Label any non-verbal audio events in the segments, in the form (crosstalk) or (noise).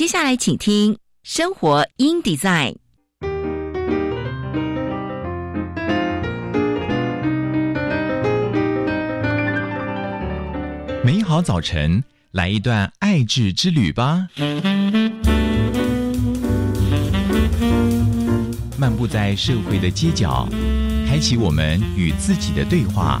接下来，请听《生活 in Design》。美好早晨，来一段爱智之旅吧。漫步在社会的街角，开启我们与自己的对话。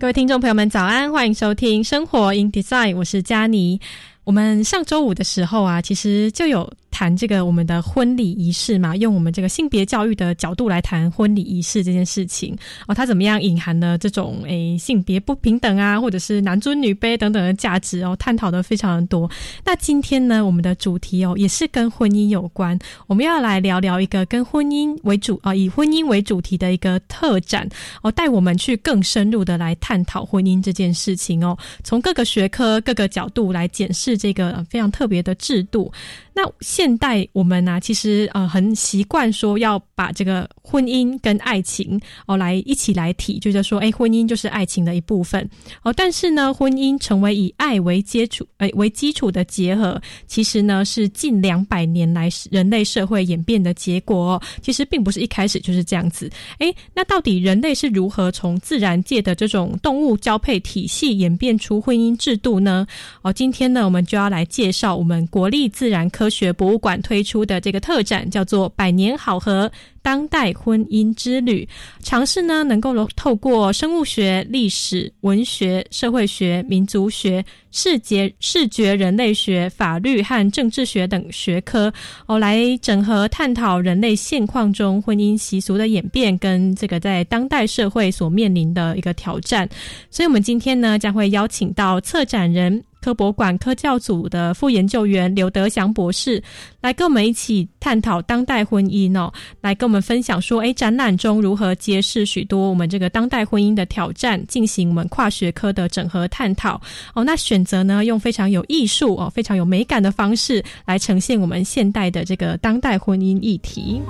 各位听众朋友们，早安！欢迎收听《生活 in Design》，我是佳妮。我们上周五的时候啊，其实就有。谈这个我们的婚礼仪式嘛，用我们这个性别教育的角度来谈婚礼仪式这件事情哦，它怎么样隐含了这种诶性别不平等啊，或者是男尊女卑等等的价值哦，探讨的非常的多。那今天呢，我们的主题哦也是跟婚姻有关，我们要来聊聊一个跟婚姻为主啊，以婚姻为主题的一个特展。哦，带我们去更深入的来探讨婚姻这件事情哦，从各个学科各个角度来检视这个非常特别的制度。那现现代我们呢，其实呃很习惯说要把这个婚姻跟爱情哦来一起来提，就是说，哎，婚姻就是爱情的一部分哦。但是呢，婚姻成为以爱为基础，哎为基础的结合，其实呢是近两百年来人类社会演变的结果。其实并不是一开始就是这样子。哎，那到底人类是如何从自然界的这种动物交配体系演变出婚姻制度呢？哦，今天呢，我们就要来介绍我们国立自然。科学博物馆推出的这个特展叫做“百年好合”。当代婚姻之旅，尝试呢能够透过生物学、历史、文学、社会学、民族学、视觉、视觉人类学、法律和政治学等学科哦，来整合探讨人类现况中婚姻习俗的演变跟这个在当代社会所面临的一个挑战。所以，我们今天呢将会邀请到策展人、科博馆科教组的副研究员刘德祥博士，来跟我们一起探讨当代婚姻哦，来跟我们。分享说，哎，展览中如何揭示许多我们这个当代婚姻的挑战，进行我们跨学科的整合探讨。哦，那选择呢，用非常有艺术哦，非常有美感的方式来呈现我们现代的这个当代婚姻议题。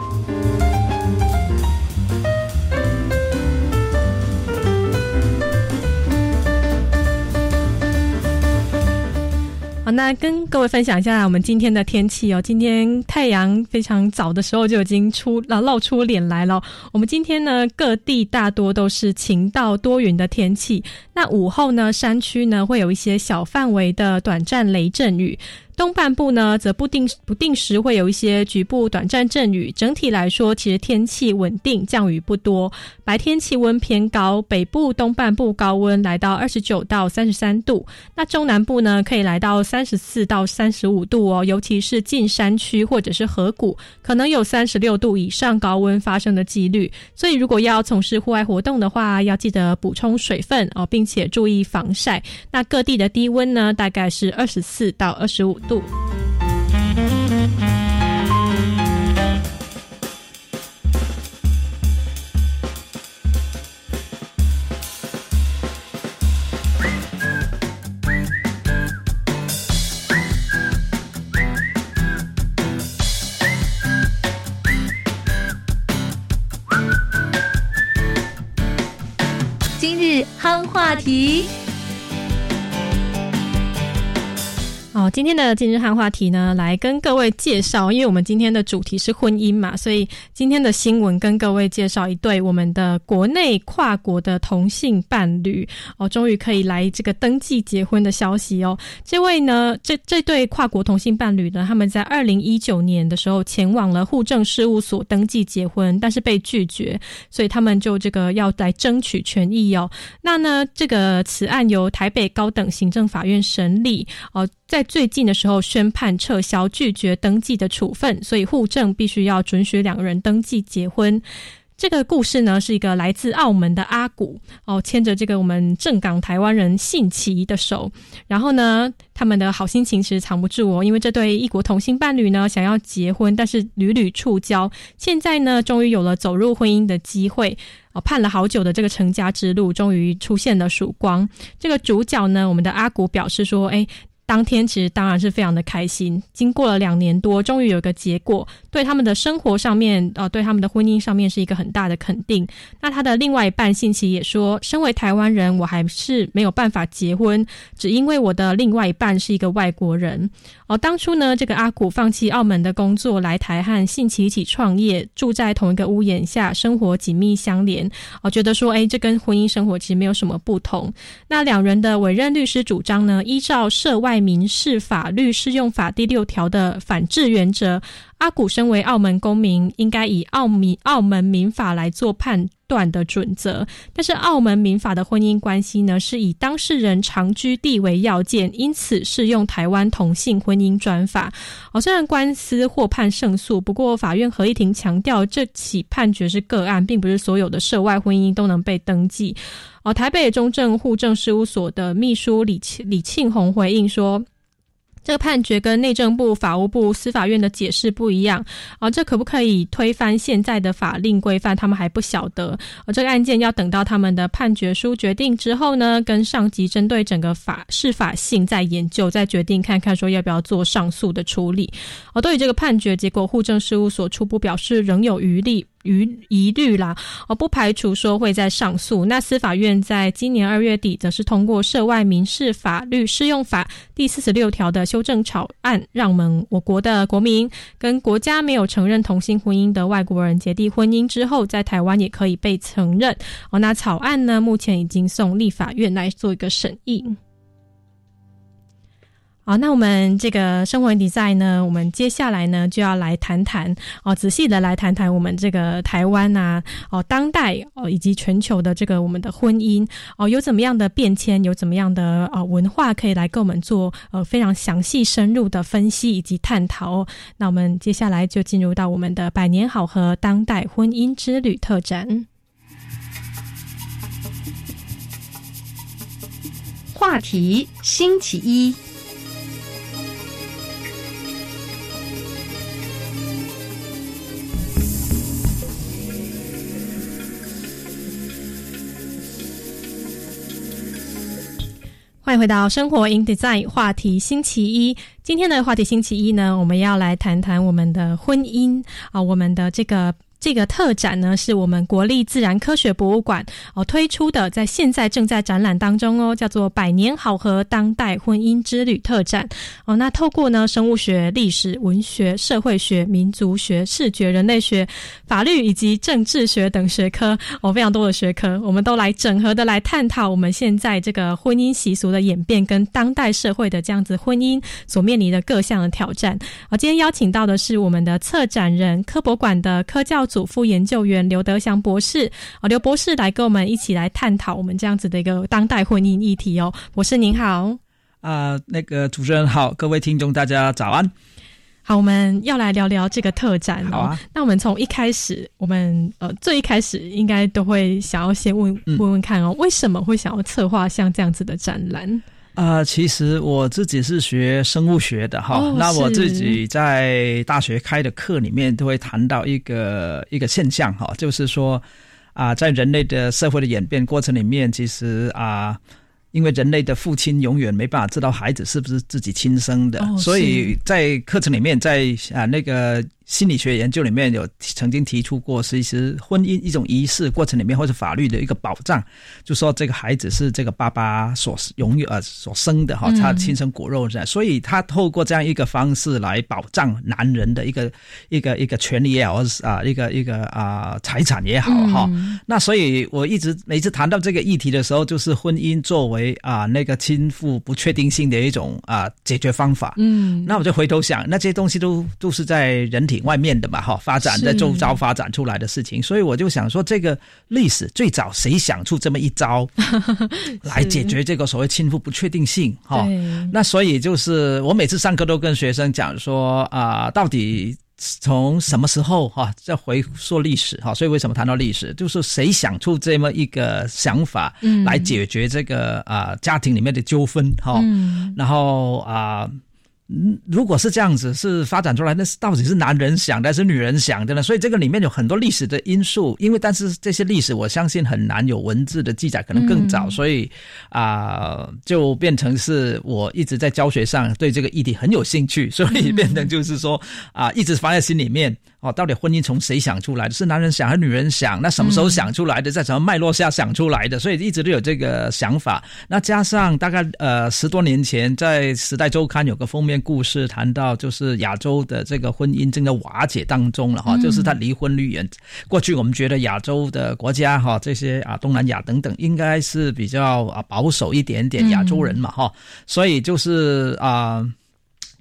那跟各位分享一下我们今天的天气哦。今天太阳非常早的时候就已经出了露出脸来了。我们今天呢，各地大多都是晴到多云的天气。那午后呢，山区呢会有一些小范围的短暂雷阵雨。东半部呢，则不定不定时会有一些局部短暂阵雨。整体来说，其实天气稳定，降雨不多。白天气温偏高，北部东半部高温来到二十九到三十三度，那中南部呢，可以来到三十四到三十五度哦。尤其是近山区或者是河谷，可能有三十六度以上高温发生的几率。所以，如果要从事户外活动的话，要记得补充水分哦，并且注意防晒。那各地的低温呢，大概是二十四到二十五。度。今日夯话题。哦，今天的今日汉话题呢，来跟各位介绍，因为我们今天的主题是婚姻嘛，所以今天的新闻跟各位介绍一对我们的国内跨国的同性伴侣哦，终于可以来这个登记结婚的消息哦。这位呢，这这对跨国同性伴侣呢，他们在二零一九年的时候前往了户政事务所登记结婚，但是被拒绝，所以他们就这个要来争取权益哦。那呢，这个此案由台北高等行政法院审理哦。在最近的时候宣判撤销拒绝登记的处分，所以户政必须要准许两个人登记结婚。这个故事呢，是一个来自澳门的阿古哦，牵着这个我们正港台湾人信奇的手，然后呢，他们的好心情其实藏不住哦，因为这对异国同性伴侣呢，想要结婚，但是屡屡触礁，现在呢，终于有了走入婚姻的机会哦，盼了好久的这个成家之路，终于出现了曙光。这个主角呢，我们的阿古表示说，哎。当天其实当然是非常的开心，经过了两年多，终于有一个结果，对他们的生活上面，呃，对他们的婚姻上面是一个很大的肯定。那他的另外一半信奇也说，身为台湾人，我还是没有办法结婚，只因为我的另外一半是一个外国人。哦，当初呢，这个阿古放弃澳门的工作来台和信奇一起创业，住在同一个屋檐下，生活紧密相连。哦，觉得说，哎，这跟婚姻生活其实没有什么不同。那两人的委任律师主张呢，依照涉外民事法律适用法第六条的反制原则。阿古身为澳门公民，应该以澳民澳门民法来做判断的准则。但是澳门民法的婚姻关系呢，是以当事人长居地为要件，因此适用台湾同性婚姻专法。哦，虽然官司获判胜诉，不过法院合议庭强调，这起判决是个案，并不是所有的涉外婚姻都能被登记。哦，台北中正户政事务所的秘书李李庆红回应说。这个判决跟内政部、法务部、司法院的解释不一样啊，这可不可以推翻现在的法令规范？他们还不晓得。而这个案件要等到他们的判决书决定之后呢，跟上级针对整个法适法性再研究，再决定看看说要不要做上诉的处理。而对于这个判决结果，户政事务所初步表示仍有余力。疑疑虑啦，哦，不排除说会在上诉。那司法院在今年二月底，则是通过涉外民事法律适用法第四十六条的修正草案，让我们我国的国民跟国家没有承认同性婚姻的外国人结缔婚姻之后，在台湾也可以被承认。哦，那草案呢，目前已经送立法院来做一个审议。好，那我们这个生活比赛呢，我们接下来呢就要来谈谈哦，仔细的来谈谈我们这个台湾啊，哦，当代哦以及全球的这个我们的婚姻哦，有怎么样的变迁，有怎么样的啊文化可以来跟我们做呃非常详细深入的分析以及探讨。那我们接下来就进入到我们的百年好合当代婚姻之旅特展，话题星期一。欢迎回到生活 in design 话题星期一。今天的话题星期一呢，我们要来谈谈我们的婚姻啊，我们的这个。这个特展呢，是我们国立自然科学博物馆哦推出的，在现在正在展览当中哦，叫做“百年好合当代婚姻之旅”特展哦。那透过呢生物学、历史、文学、社会学、民族学、视觉、人类学、法律以及政治学等学科哦，非常多的学科，我们都来整合的来探讨我们现在这个婚姻习俗的演变，跟当代社会的这样子婚姻所面临的各项的挑战。我今天邀请到的是我们的策展人、科博馆的科教。祖副研究员刘德祥博士啊，刘博士来跟我们一起来探讨我们这样子的一个当代婚姻议题哦。博士您好啊，那个主持人好，各位听众大家早安。好，我们要来聊聊这个特展哦。那我们从一开始，我们呃最一开始应该都会想要先问问问看哦，为什么会想要策划像这样子的展览？啊，其实我自己是学生物学的哈，那我自己在大学开的课里面都会谈到一个一个现象哈，就是说啊，在人类的社会的演变过程里面，其实啊，因为人类的父亲永远没办法知道孩子是不是自己亲生的，所以在课程里面，在啊那个。心理学研究里面有曾经提出过，其实婚姻一种仪式过程里面，或者法律的一个保障，就说这个孩子是这个爸爸所拥有呃所生的哈，他亲生骨肉的，所以他透过这样一个方式来保障男人的一个一个一个权利也好，啊一个一个啊财产也好哈。那所以我一直每次谈到这个议题的时候，就是婚姻作为啊那个亲父不确定性的一种啊解决方法。嗯，那我就回头想，那这些东西都都是在人体。外面的嘛，哈，发展在周遭发展出来的事情，所以我就想说，这个历史最早谁想出这么一招 (laughs) 来解决这个所谓亲父不确定性？哈，那所以就是我每次上课都跟学生讲说啊，到底从什么时候哈，再回溯历史哈，所以为什么谈到历史，就是谁想出这么一个想法，嗯，来解决这个啊家庭里面的纠纷哈，然后啊。嗯，如果是这样子，是发展出来，那是到底是男人想的还是女人想的呢？所以这个里面有很多历史的因素，因为但是这些历史我相信很难有文字的记载，可能更早，所以啊，就变成是我一直在教学上对这个议题很有兴趣，所以变成就是说啊，一直放在心里面。哦，到底婚姻从谁想出来的？是男人想还是女人想？那什么时候想出来的？在什么脉络下想出来的？所以一直都有这个想法。那加上大概呃十多年前，在《时代周刊》有个封面故事，谈到就是亚洲的这个婚姻正在瓦解当中了哈，就是他离婚率远。过去我们觉得亚洲的国家哈，这些啊东南亚等等，应该是比较啊保守一点点，亚洲人嘛哈，所以就是啊。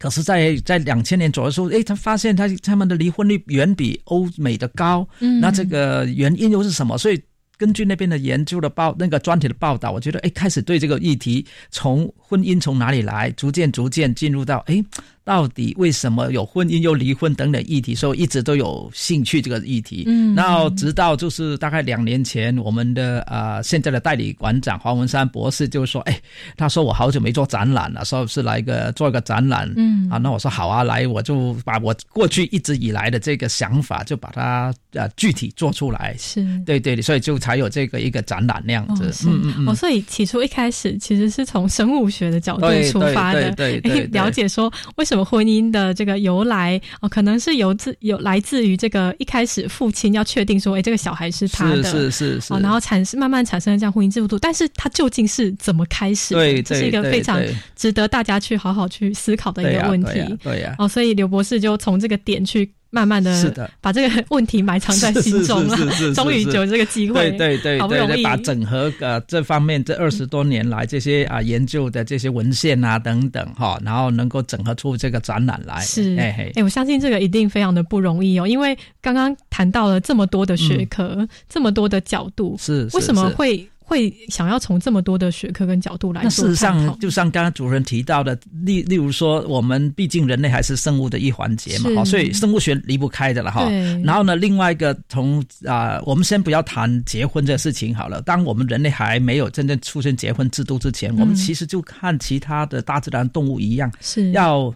可是，在在两千年左右的时候，哎，他发现他他们的离婚率远比欧美的高，嗯，那这个原因又是什么？所以根据那边的研究的报那个专题的报道，我觉得，哎，开始对这个议题从婚姻从哪里来，逐渐逐渐进入到，哎。到底为什么有婚姻又离婚等等议题？所以一直都有兴趣这个议题。嗯，然后直到就是大概两年前，我们的啊现在的代理馆长黄文山博士就说：“哎，他说我好久没做展览了，说是来个做一个展览。”嗯，啊，那我说好啊，来，我就把我过去一直以来的这个想法，就把它呃具体做出来。是，对对，所以就才有这个一个展览那样子。嗯嗯嗯。哦，所以起初一开始其实是从生物学的角度出发的，对对，了解说为什么。什么婚姻的这个由来哦，可能是由自有来自于这个一开始父亲要确定说，哎，这个小孩是他的，是是是，然后产生慢慢产生了这样婚姻制度，但是它究竟是怎么开始？对，这是一个非常值得大家去好好去思考的一个问题。对呀，哦，所以刘博士就从这个点去。慢慢的，把这个问题埋藏在心中了。终于有这个机会，对对对，好不容易把整合呃这方面这二十多年来这些啊研究的这些文献啊等等哈，然后能够整合出这个展览来。是，哎哎，我相信这个一定非常的不容易哦，因为刚刚谈到了这么多的学科，这么多的角度，是为什么会？会想要从这么多的学科跟角度来。那事实上，就像刚刚主任提到的，例例如说，我们毕竟人类还是生物的一环节嘛，所以生物学离不开的了哈。然后呢，另外一个从啊，我们先不要谈结婚这个事情好了。当我们人类还没有真正出现结婚制度之前，我们其实就看其他的大自然动物一样，是要。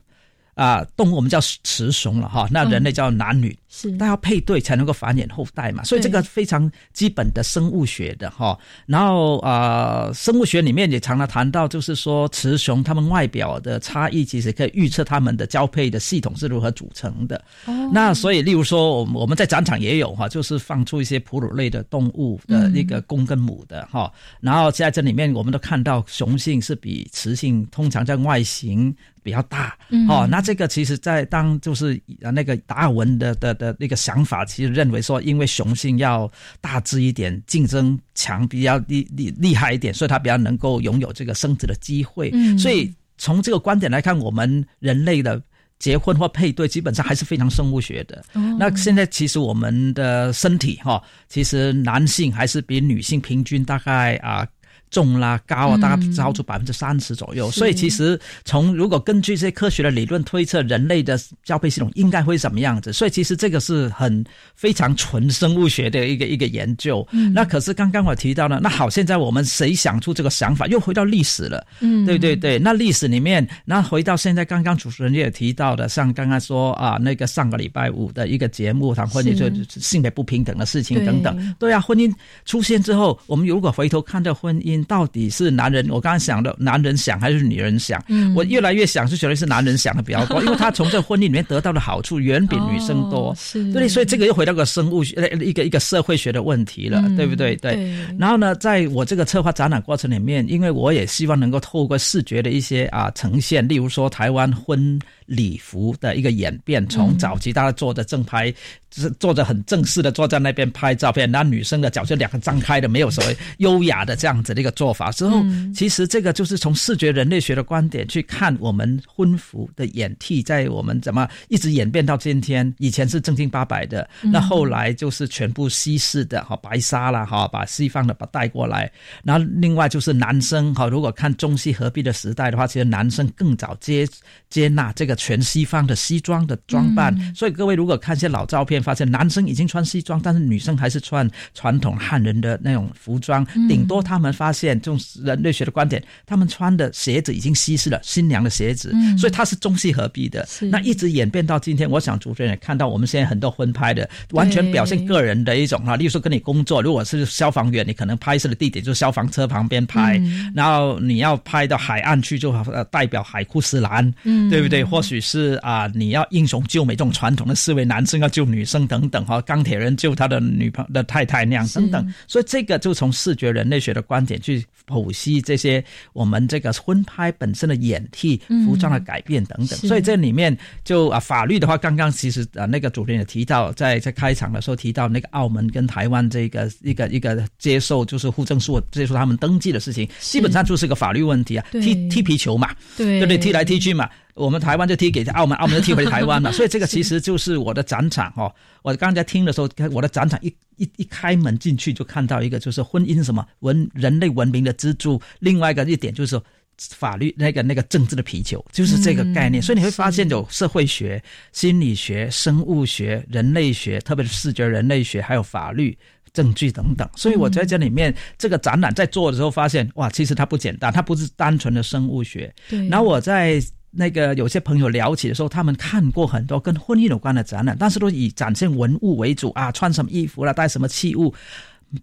啊，动物我们叫雌雄了哈，那人类叫男女，是，但要配对才能够繁衍后代嘛，所以这个非常基本的生物学的哈。然后啊，生物学里面也常常谈到，就是说雌雄它们外表的差异，其实可以预测它们的交配的系统是如何组成的。哦，那所以例如说，我们我们在展场也有哈，就是放出一些哺乳类的动物的那个公跟母的哈，然后在这里面我们都看到雄性是比雌性通常在外形。比较大哦，那这个其实，在当就是那个达尔文的的的那个想法，其实认为说，因为雄性要大只一点，竞争强，比较厉厉厉害一点，所以它比较能够拥有这个生殖的机会。所以从这个观点来看，我们人类的结婚或配对，基本上还是非常生物学的。那现在其实我们的身体哈，其实男性还是比女性平均大概啊。重啦高啊，大概超出百分之三十左右。所以其实从如果根据这些科学的理论推测，人类的交配系统应该会什么样子？所以其实这个是很非常纯生物学的一个一个研究。那可是刚刚我提到呢，那好，现在我们谁想出这个想法？又回到历史了。嗯，对对对。那历史里面，那回到现在，刚刚主持人也提到的，像刚刚说啊，那个上个礼拜五的一个节目谈婚姻，就性别不平等的事情等等。对啊，婚姻出现之后，我们如果回头看这婚姻。到底是男人，我刚刚想的，男人想还是女人想？嗯，我越来越想是觉得是男人想的比较多，(laughs) 因为他从这婚姻里面得到的好处远比女生多，是，对，所以这个又回到个生物学、一个一个社会学的问题了，对不对？对。然后呢，在我这个策划展览过程里面，因为我也希望能够透过视觉的一些啊呈现，例如说台湾婚礼服的一个演变，从早期大家坐着正拍。是坐着很正式的坐在那边拍照片，那女生的脚就两个张开的，没有所谓优雅的这样子的一个做法。之后，其实这个就是从视觉人类学的观点去看我们婚服的演替，在我们怎么一直演变到今天。以前是正经八百的，那后来就是全部西式的哈，白纱了哈，把西方的把带过来。然后另外就是男生哈，如果看中西合璧的时代的话，其实男生更早接接纳这个全西方的西装的装扮。所以各位如果看一些老照片，发现男生已经穿西装，但是女生还是穿传统汉人的那种服装。顶多他们发现，从人类学的观点，他们穿的鞋子已经稀释了新娘的鞋子，所以它是中西合璧的。那一直演变到今天，我想主持人也看到，我们现在很多婚拍的，完全表现个人的一种啊。例如说跟你工作，如果是消防员，你可能拍摄的地点就是消防车旁边拍，然后你要拍到海岸去，就代表海枯石烂，对不对？或许是啊，你要英雄救美这种传统的思维，男生要救女生等等哈，钢铁人救他的女朋的太太那样等等。所以这个就从视觉人类学的观点去剖析这些我们这个婚拍本身的演替、服装的改变等等。所以这里面就啊，法律的话，刚刚其实啊，那个主持人也提到，在在开场的时候提到那个澳门跟台湾这个一个一个接受就是户政书接受他们登记的事情，基本上就是个法律问题啊，踢踢皮球嘛，对不对？踢来踢去嘛。我们台湾就踢给澳门，澳门就踢回台湾了，(laughs) 所以这个其实就是我的展场哦。我刚才听的时候，我的展场一一一开门进去就看到一个，就是婚姻什么文人类文明的支柱。另外一个一点就是法律那个那个政治的皮球，就是这个概念。所以你会发现有社会学、心理学、生物学、人类学，特别是视觉人类学，还有法律证据等等。所以我在这里面这个展览在做的时候，发现哇，其实它不简单，它不是单纯的生物学。对。然后我在。那个有些朋友聊起的时候，他们看过很多跟婚姻有关的展览，但是都以展现文物为主啊，穿什么衣服了，带什么器物，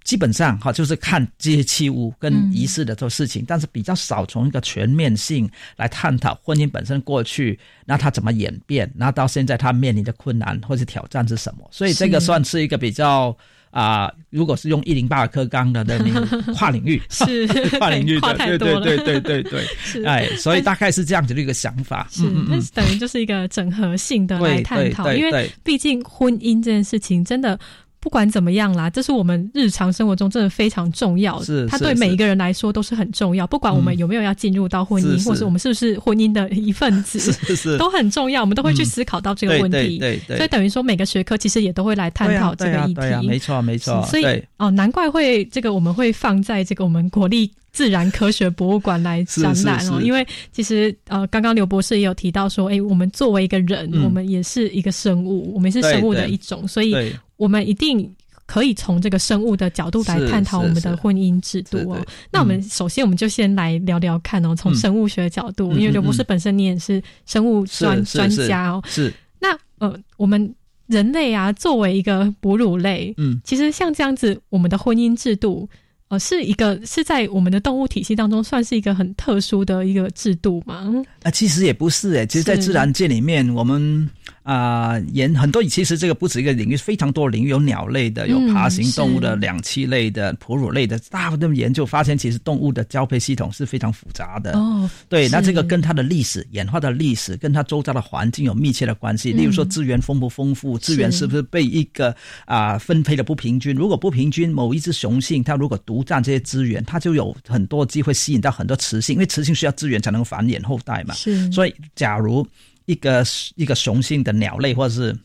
基本上哈就是看这些器物跟仪式的做事情，但是比较少从一个全面性来探讨婚姻本身过去，那它怎么演变，那到现在它面临的困难或者挑战是什么，所以这个算是一个比较。啊，如果是用一零八克钢的那 (laughs) 跨领域。是 (laughs) 跨领域的，对对对对对对，哎，所以大概是这样子的一个想法。是，那等于就是一个整合性的来探讨，因为毕竟婚姻这件事情真的。不管怎么样啦，这是我们日常生活中真的非常重要的。是，它对每一个人来说都是很重要。不管我们有没有要进入到婚姻，或是我们是不是婚姻的一份子，(laughs) 是是，都很重要。我们都会去思考到这个问题。对对。所以等于说，每个学科其实也都会来探讨这个议题。没错没错。所以哦，难怪会这个我们会放在这个我们国立。自然科学博物馆来展览哦，因为其实呃，刚刚刘博士也有提到说，哎，我们作为一个人，我们也是一个生物，我们是生物的一种，所以我们一定可以从这个生物的角度来探讨我们的婚姻制度哦。那我们首先我们就先来聊聊看哦，从生物学的角度，因为刘博士本身你也是生物专专家哦。是。那呃，我们人类啊，作为一个哺乳类，嗯，其实像这样子，我们的婚姻制度。呃，是一个是在我们的动物体系当中算是一个很特殊的一个制度吗？啊，其实也不是诶，其实，在自然界里面，我们。啊，研很多，其实这个不止一个领域，非常多领域，有鸟类的，有爬行动物的，两栖类的，哺乳类的，大部分研究发现，其实动物的交配系统是非常复杂的。哦，对，那这个跟它的历史演化的历史，跟它周遭的环境有密切的关系。例如说，资源丰不丰富，资源是不是被一个啊分配的不平均？如果不平均，某一只雄性它如果独占这些资源，它就有很多机会吸引到很多雌性，因为雌性需要资源才能繁衍后代嘛。是，所以假如。一个一个雄性的鸟类，或者是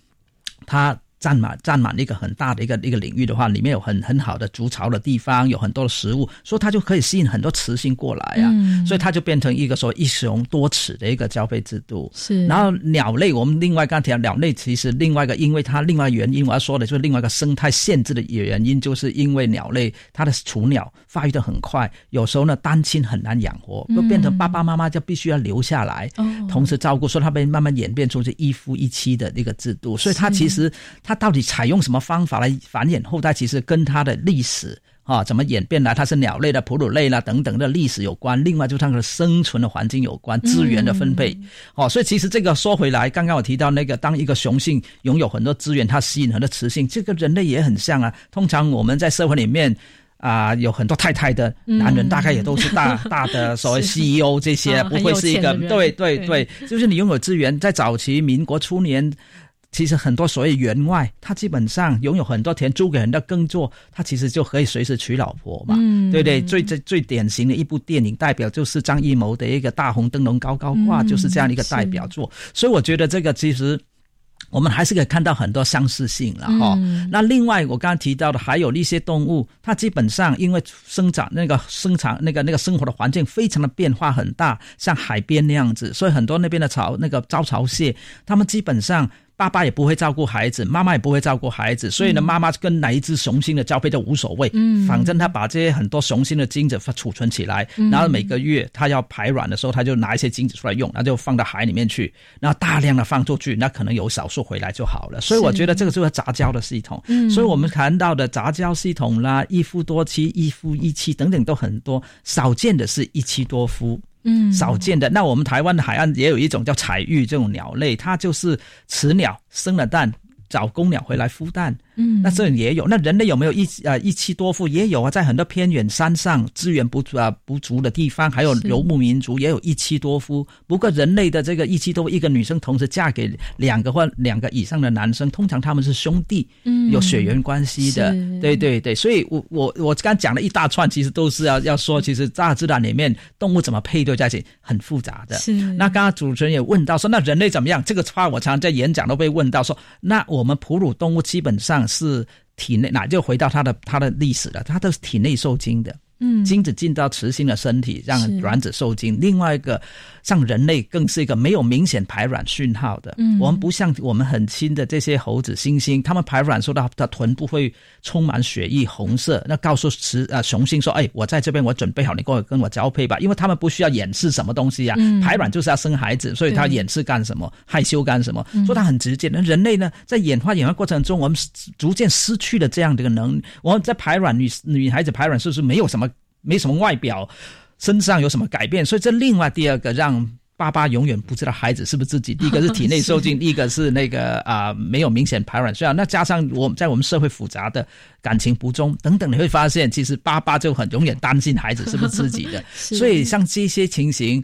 它。占满占满一个很大的一个一个领域的话，里面有很很好的筑巢的地方，有很多的食物，所以它就可以吸引很多雌性过来啊。所以它就变成一个说一雄多雌的一个交配制度。是。然后鸟类，我们另外刚提到鸟类，其实另外一个，因为它另外原因，我要说的就是另外一个生态限制的原因，就是因为鸟类它的雏鸟发育的很快，有时候呢单亲很难养活，就变成爸爸妈妈就必须要留下来，同时照顾，所以它被慢慢演变出是一夫一妻的一个制度。所以它其实。它到底采用什么方法来繁衍后代？其实跟它的历史啊，怎么演变来，它是鸟类的、哺乳类啦等等的历史有关。另外，就它的生存的环境有关，资源的分配。哦，所以其实这个说回来，刚刚我提到那个，当一个雄性拥有很多资源，它吸引很多雌性，这个人类也很像啊。通常我们在社会里面啊，有很多太太的男人，大概也都是大大的 (laughs) 所谓 CEO 这些，不会是一个对对对，就是你拥有资源，在早期民国初年。其实很多所谓员外，他基本上拥有很多田，租给人的耕作，他其实就可以随时娶老婆嘛，对不对？最最最典型的一部电影代表就是张艺谋的一个大红灯笼高高挂，就是这样的一个代表作。所以我觉得这个其实我们还是可以看到很多相似性了哈。那另外我刚刚提到的还有一些动物，它基本上因为生长那个生长那个那个生活的环境非常的变化很大，像海边那样子，所以很多那边的草那个招潮蟹，它们基本上。爸爸也不会照顾孩子，妈妈也不会照顾孩子，所以呢，妈妈跟哪一只雄性的交配都无所谓。嗯，反正他把这些很多雄性的精子储存起来，然后每个月他要排卵的时候，他就拿一些精子出来用，那就放到海里面去，然后大量的放出去，那可能有少数回来就好了。所以我觉得这个就是杂交的系统。嗯，所以我们谈到的杂交系统啦，一夫多妻、一夫一妻等等都很多，少见的是一妻多夫。嗯，少见的。那我们台湾的海岸也有一种叫彩玉这种鸟类，它就是雌鸟生了蛋，找公鸟回来孵蛋。嗯，那这也有。那人类有没有一呃一妻多夫？也有啊，在很多偏远山上资源不足啊不足的地方，还有游牧民族也有一妻多夫。不过人类的这个一妻多夫，一个女生同时嫁给两个或两个以上的男生，通常他们是兄弟，嗯，有血缘关系的。对对对，所以我我我刚讲了一大串，其实都是要要说，其实大自然里面动物怎么配对在一起很复杂的。是。那刚刚主持人也问到说，那人类怎么样？这个话我常常在演讲都被问到说，那我们哺乳动物基本上。是体内，那就回到它的它的历史了，它都是体内受精的。嗯，精子进到雌性的身体，让卵子受精。另外一个，像人类更是一个没有明显排卵讯号的。嗯，我们不像我们很亲的这些猴子、猩猩，他们排卵说到的臀部会充满血液，红色，那告诉雌呃雄性说：“哎，我在这边，我准备好，你跟我跟我交配吧。”因为他们不需要掩饰什么东西呀，排卵就是要生孩子，所以他掩饰干什么？害羞干什么？说他很直接。那人类呢，在演化演化过程中，我们逐渐失去了这样的一个能力。我们在排卵，女女孩子排卵是不是没有什么？没什么外表，身上有什么改变？所以这另外第二个让爸爸永远不知道孩子是不是自己。第一个是体内受精，(laughs) 第一个是那个啊没有明显排卵。虽然那加上我们在我们社会复杂的感情不忠等等，你会发现其实爸爸就很永远担心孩子是不是自己的。(laughs) 所以像这些情形，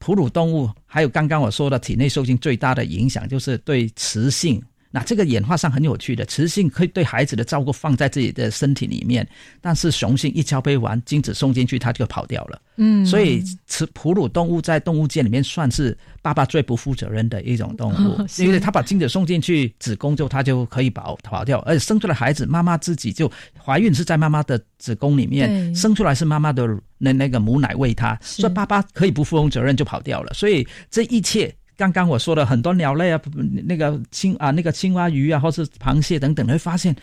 哺乳动物还有刚刚我说的体内受精最大的影响就是对雌性。那这个演化上很有趣的，雌性可以对孩子的照顾放在自己的身体里面，但是雄性一交配完，精子送进去，它就跑掉了。嗯，所以雌哺乳动物在动物界里面算是爸爸最不负责任的一种动物，(laughs) 因为他把精子送进去子宫之后，它就可以跑跑掉，而且生出来孩子，妈妈自己就怀孕是在妈妈的子宫里面生出来，是妈妈的那那个母奶喂他，所以爸爸可以不负责任就跑掉了。所以这一切。刚刚我说的很多鸟类啊，那个青啊，那个青蛙、鱼啊，或是螃蟹等等，会发现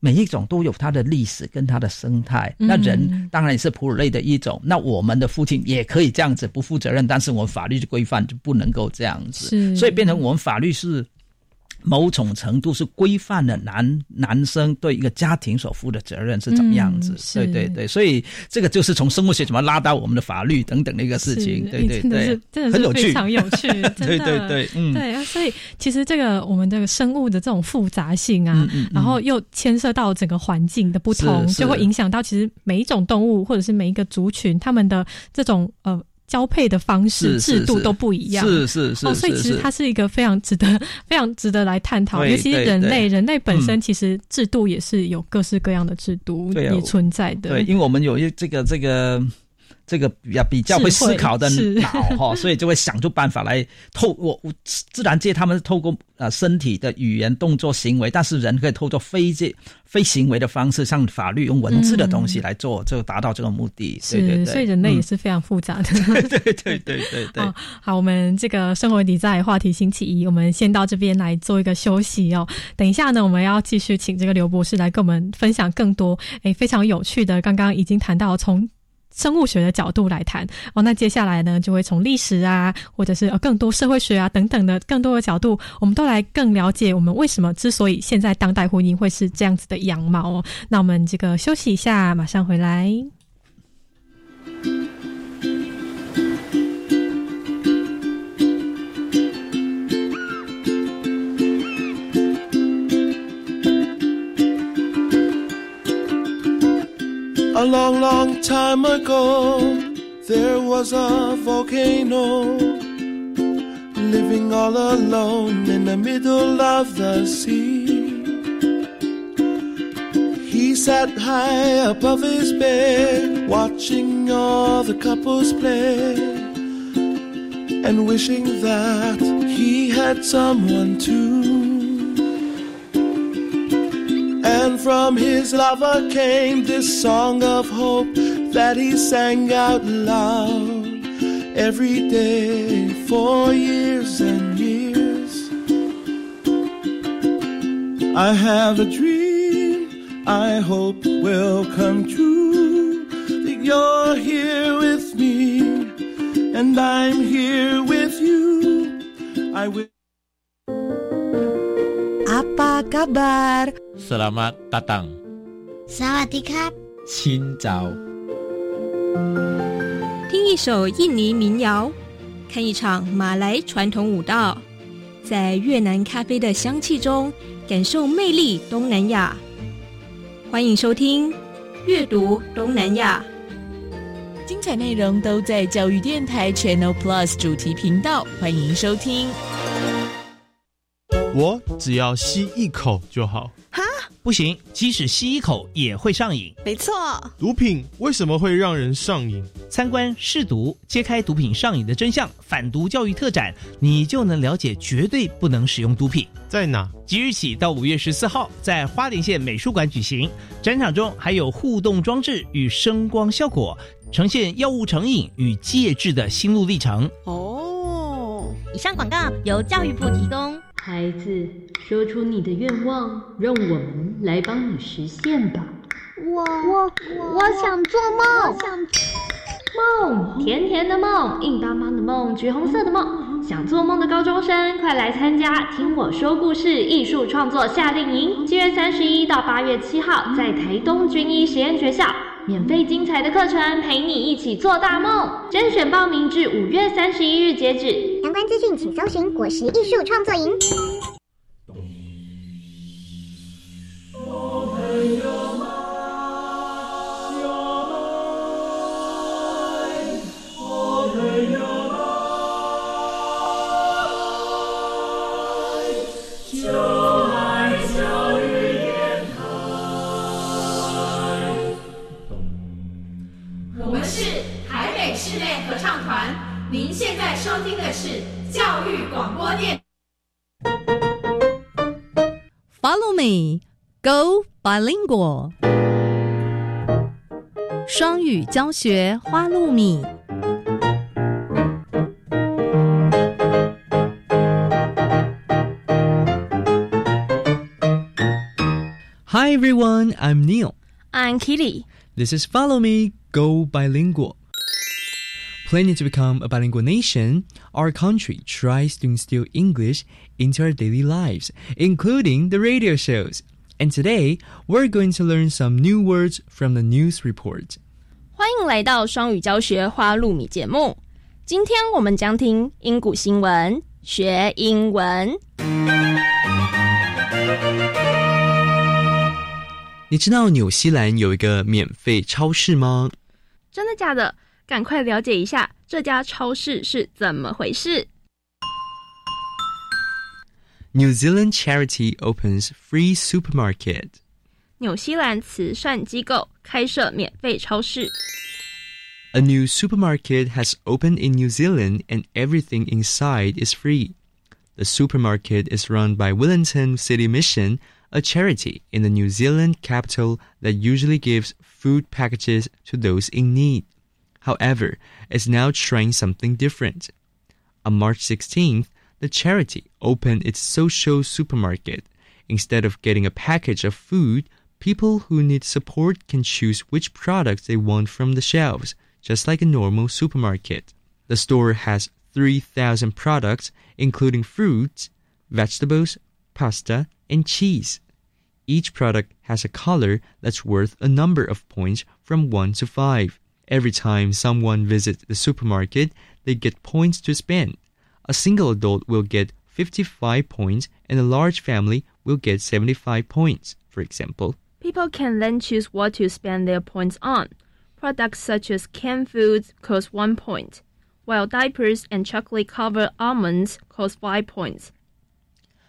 每一种都有它的历史跟它的生态。那人当然也是哺乳类的一种。那我们的父亲也可以这样子不负责任，但是我们法律的规范就不能够这样子，所以变成我们法律是。某种程度是规范了男男生对一个家庭所负的责任是怎么样子？对对对，所以这个就是从生物学怎么拉到我们的法律等等的一个事情。对对对，真的是非常有趣，(laughs) 对对对，嗯，对啊。所以其实这个我们这个生物的这种复杂性啊，然后又牵涉到整个环境的不同，就会影响到其实每一种动物或者是每一个族群他们的这种呃。交配的方式制度都不一样，是是是，哦，所以其实它是一个非常值得、(laughs) 非常值得来探讨。尤其是人类，人类本身其实制度也是有各式各样的制度也存在的。对，因为我们有一这个这个。这个比较比较会思考的脑哈，(laughs) 所以就会想出办法来透我我自然界他们是透过呃身体的语言动作行为，但是人可以透过非这非行为的方式，像法律用文字的东西来做，就达到这个目的。对对对，所以人类也是非常复杂的。(laughs) 对对对对对对。(laughs) 好，我们这个生活底在话题星期一，我们先到这边来做一个休息哦。等一下呢，我们要继续请这个刘博士来跟我们分享更多诶非常有趣的。刚刚已经谈到从。生物学的角度来谈哦，那接下来呢，就会从历史啊，或者是更多社会学啊等等的更多的角度，我们都来更了解我们为什么之所以现在当代婚姻会是这样子的样貌哦。那我们这个休息一下，马上回来。A long, long time ago, there was a volcano living all alone in the middle of the sea. He sat high above his bed, watching all the couples play, and wishing that he had someone too. From his lover came this song of hope that he sang out loud every day for years and years. I have a dream I hope will come true. That you're here with me, and I'm here with you. I will. Apa kabar? 是了吗？搭档。สวัสดีครับ。清早。听一首印尼民谣，看一场马来传统舞蹈，在越南咖啡的香气中感受魅力东南亚。欢迎收听《阅读东南亚》，精彩内容都在教育电台 Channel Plus 主题频道，欢迎收听。我只要吸一口就好。哈不行，即使吸一口也会上瘾。没错，毒品为什么会让人上瘾？参观试毒，揭开毒品上瘾的真相，反毒教育特展，你就能了解绝对不能使用毒品。在哪？即日起到五月十四号，在花莲县美术馆举行。展场中还有互动装置与声光效果，呈现药物成瘾与戒治的心路历程。哦，以上广告由教育部提供。孩子，说出你的愿望，让我们来帮你实现吧。我我我想做梦，想梦，甜甜的梦，硬邦邦的梦，橘红色的梦。想做梦的高中生，快来参加《听我说故事》艺术创作夏令营，七月三十一到八月七号，在台东军医实验学校。免费精彩的课程，陪你一起做大梦。甄选报名至五月三十一日截止。相关资讯请搜寻“果实艺术创作营”。Follow me, go bilingual。双语教学花露米。 Hi everyone, I'm Neil. I'm Kitty. This is Follow Me, Go Bilingual. Planning to become a bilingual nation, our country tries to instill English into our daily lives, including the radio shows. And today, we're going to learn some new words from the news report. 欢迎来到双语教学花露米节目。今天我们将听英古新闻，学英文。你知道纽西兰有一个免费超市吗？真的假的？ 赶快了解一下这家超市是怎么回事。 New Zealand charity opens free supermarket. 纽西兰慈善机构开设免费超市。 A new supermarket has opened in New Zealand and everything inside is free. The supermarket is run by Wellington City Mission, a charity in the New Zealand capital that usually gives food packages to those in need. However, it's now trying something different. On March 16th, the charity opened its social supermarket. Instead of getting a package of food, people who need support can choose which products they want from the shelves, just like a normal supermarket. The store has 3,000 products, including fruits, vegetables, pasta, and cheese. Each product has a color that's worth a number of points from 1 to 5. Every time someone visits the supermarket, they get points to spend. A single adult will get 55 points and a large family will get 75 points, for example. People can then choose what to spend their points on. Products such as canned foods cost one point, while diapers and chocolate covered almonds cost five points.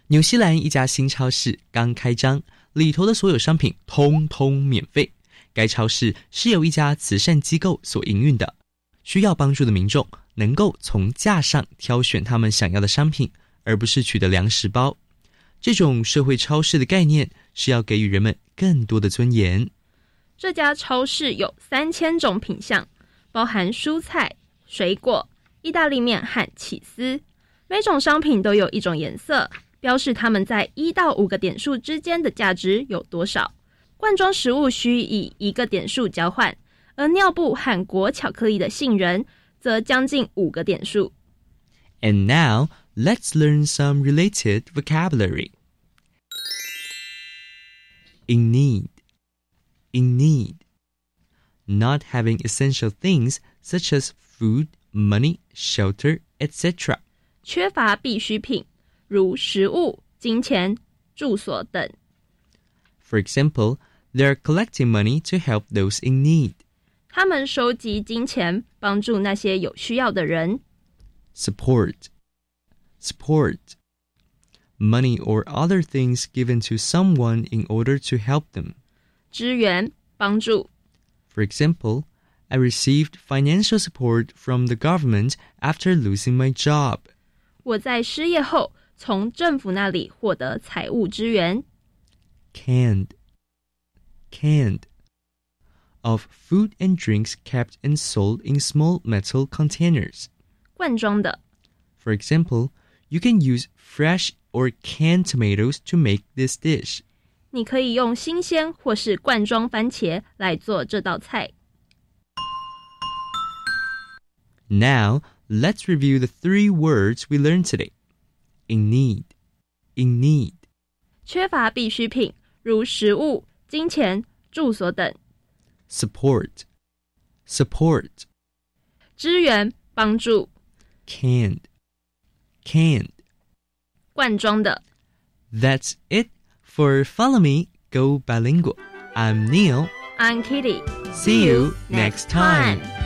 纽西兰一家新超市刚开张，里头的所有商品通通免费。 该超市是由一家慈善机构所营运的，需要帮助的民众能够从架上挑选他们想要的商品，而不是取得粮食包。这种社会超市的概念是要给予人们更多的尊严。这家超市有三千种品项，包含蔬菜、水果、意大利面和起司。每种商品都有一种颜色，标示它们在一到五个点数之间的价值有多少。罐装食物需以一个点数交换，而尿布和果巧克力的杏仁则将近五个点数。And now let's learn some related vocabulary. In need, in need. Not having essential things such as food, money, shelter, etc. 缺乏必需品，如食物、金钱、住所等。 For example, they are collecting money to help those in need. 他们收集金钱，帮助那些有需要的人。 Support, support. Money or other things given to someone in order to help them. 支援、帮助。 For example, I received financial support from the government after losing my job. 我在失业后从政府那里获得财务支援。 Canned, canned. Of food and drinks kept and sold in small metal containers. 罐装的。 For example, you can use fresh or canned tomatoes to make this dish. 你可以用新鲜或是罐装番茄来做这道菜。 Now, let's review the three words we learned today. In need, in need. 缺乏必需品，如食物、 金钱、住所等。 Support, support. 支援、帮助。 Canned, canned. 罐装的。 That's it for Follow Me, Go Bilingual. I'm Neil. I'm Kitty. See you next time.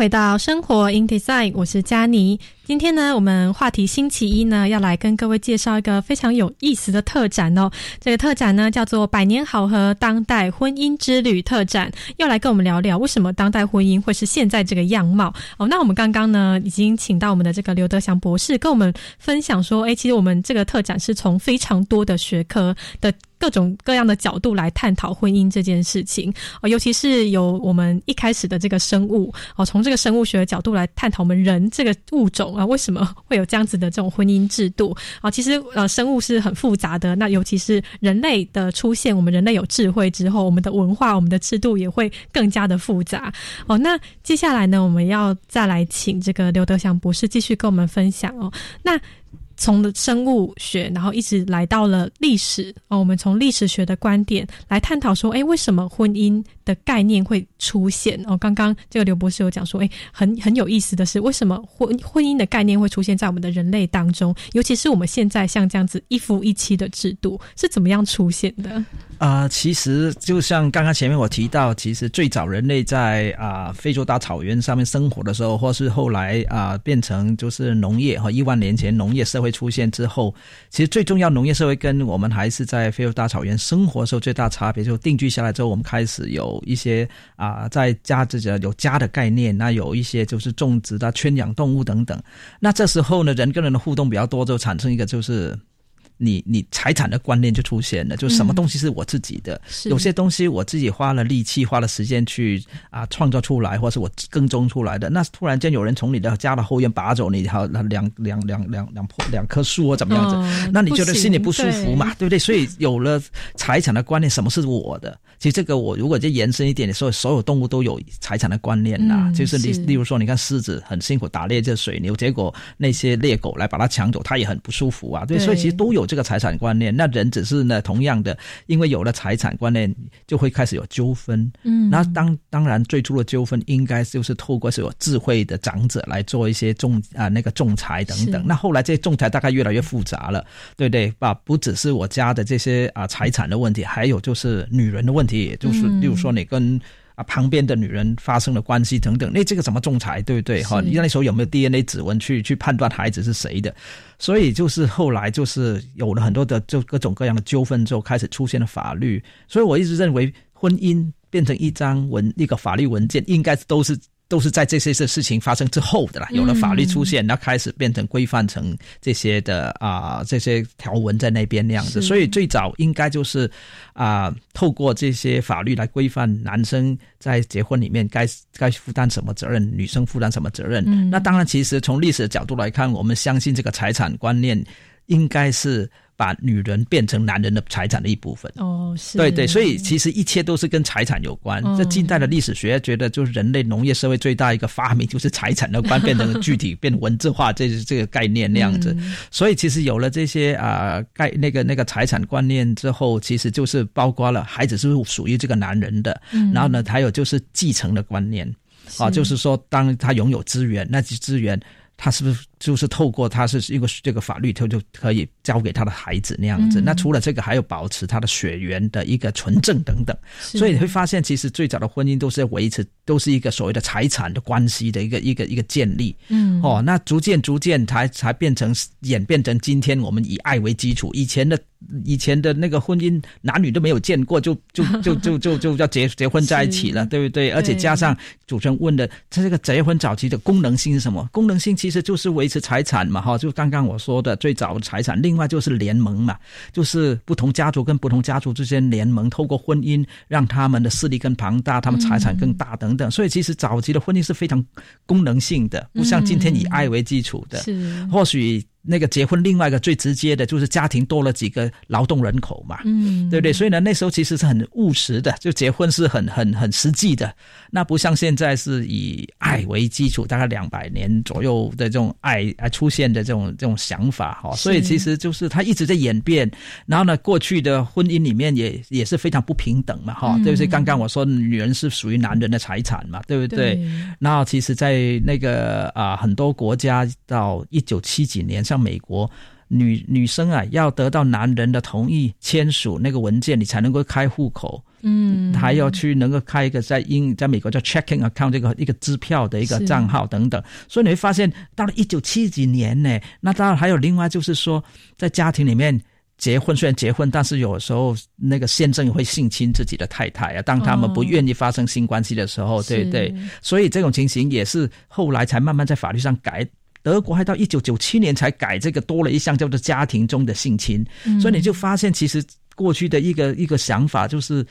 回到生活 in design，我是佳妮。今天呢，我们话题星期一呢，要来跟各位介绍一个非常有意思的特展哦。这个特展呢，叫做“百年好合当代婚姻之旅”特展，要来跟我们聊聊为什么当代婚姻会是现在这个样貌哦。那我们刚刚呢，已经请到我们的这个刘德祥博士跟我们分享说，诶，其实我们这个特展是从非常多的学科的。各种各样的角度来探讨婚姻这件事情哦，尤其是有我们一开始的这个生物哦，从这个生物学的角度来探讨我们人这个物种啊，为什么 (laughs) 会有这样子的这种婚姻制度啊？其实呃，生物是很复杂的，那尤其是人类的出现，我们人类有智慧之后，我们的文化、我们的制度也会更加的复杂哦。那接下来呢，我们要再来请这个刘德祥博士继续跟我们分享哦。那从生物学，然后一直来到了历史哦。我们从历史学的观点来探讨说，哎，为什么婚姻的概念会出现？哦，刚刚这个刘博士有讲说，哎，很很有意思的是，为什么婚婚姻的概念会出现在我们的人类当中？尤其是我们现在像这样子一夫一妻的制度是怎么样出现的？啊、其实就像刚刚前面我提到，其实最早人类在啊、非洲大草原上面生活的时候，或是后来啊、变成就是农业和，一万年前农业社会出现之后，其实最重要农业社会跟我们还是在非洲大草原生活的时候最大差别，就定居下来之后，我们开始有一些啊、在家这个有家的概念，那有一些就是种植的圈养动物等等。那这时候呢，人跟人的互动比较多，就产生一个就是。你你财产的观念就出现了，就什么东西是我自己的，是有些东西我自己花了力气、花了时间去啊创造出来，或是我耕种出来的。那突然间有人从你的家的后院拔走你好两两两两两两棵两棵树或怎么样子，哦那你觉得心里不舒服嘛？对对不对？所以有了财产的观念，什么是我的？其实这个我如果再延伸一点，所有所有动物都有财产的观念呐，就是例例如说，你看狮子很辛苦打猎这水牛，结果那些猎狗来把它抢走，它也很不舒服啊。对，所以其实都有这个财产观念。那人只是呢，同样的，因为有了财产观念，就会开始有纠纷。嗯，那当当然最初的纠纷应该就是透过是有智慧的长者来做一些仲啊那个仲裁等等。那后来这些仲裁大概越来越复杂了，对不对？把不只是我家的这些啊财产的问题，还有就是女人的问题，也就是例如说你跟。旁边的女人发生了关系等等，那这个怎么仲裁，对不对？哈，你那时候有没有 DNA 指纹去去判断孩子是谁的？所以就是后来就是有了很多的就各种各样的纠纷之后，开始出现了法律。所以我一直认为，婚姻变成一张文一个法律文件，应该都是。都是在这些事事情发生之后的啦，有了法律出现，那开始变成规范成这些的啊，这些条文在那边那样子。所以最早应该就是啊，透过这些法律来规范男生在结婚里面该该负担什么责任，女生负担什么责任。那当然，其实从历史的角度来看，我们相信这个财产观念应该是。把女人变成男人的财产的一部分哦，是对对，所以其实一切都是跟财产有关。这近代的历史学觉得，就是人类农业社会最大一个发明就是财产的观变成具体变文字化，这是这个概念那样子。所以其实有了这些啊概那个那个财产观念之后，其实就是包括了孩子是属于这个男人的，然后呢，还有就是继承的观念啊，就是说当他拥有资源，那些资源。他是不是就是透过他是一个这个法律，他就可以交给他的孩子那样子？那除了这个，还有保持他的血缘的一个纯正等等。所以你会发现，其实最早的婚姻都是维持，都是一个所谓的财产的关系的一个一个一个建立。嗯，哦，那逐渐逐渐才才变成演变成今天我们以爱为基础。以前的以前的那个婚姻，男女都没有见过，就就就就就就要结结婚在一起了，对不对？而且加上主持人问的，他这个结婚早期的功能性是什么？功能性其其实就是维持财产嘛，哈，就刚刚我说的最早的财产。另外就是联盟嘛，就是不同家族跟不同家族之间联盟，透过婚姻让他们的势力更庞大，他们财产更大等等。所以其实早期的婚姻是非常功能性的，不像今天以爱为基础的。是，或许。那个结婚，另外一个最直接的就是家庭多了几个劳动人口嘛，嗯，对不对？所以呢，那时候其实是很务实的，就结婚是很很很实际的。那不像现在是以爱为基础，大概两百年左右的这种爱啊出现的这种这种想法哈。所以其实就是它一直在演变。然后呢，过去的婚姻里面也也是非常不平等嘛，哈，对不对？刚刚我说女人是属于男人的财产嘛，对不对？然后其实，在那个啊很多国家到一九七几年。像美国女女生啊，要得到男人的同意签署那个文件，你才能够开户口。嗯，还要去能够开一个在英在美国叫 checking account 这个一个支票的一个账号等等。所以你会发现，到了一九七几年呢，那当然还有另外就是说，在家庭里面结婚虽然结婚，但是有时候那个先生也会性侵自己的太太啊。当他们不愿意发生性关系的时候，对对。所以这种情形也是后来才慢慢在法律上改。德国还到一九九七年才改这个，多了一项叫做家庭中的性侵，所以你就发现其实过去的一个一个想法就是。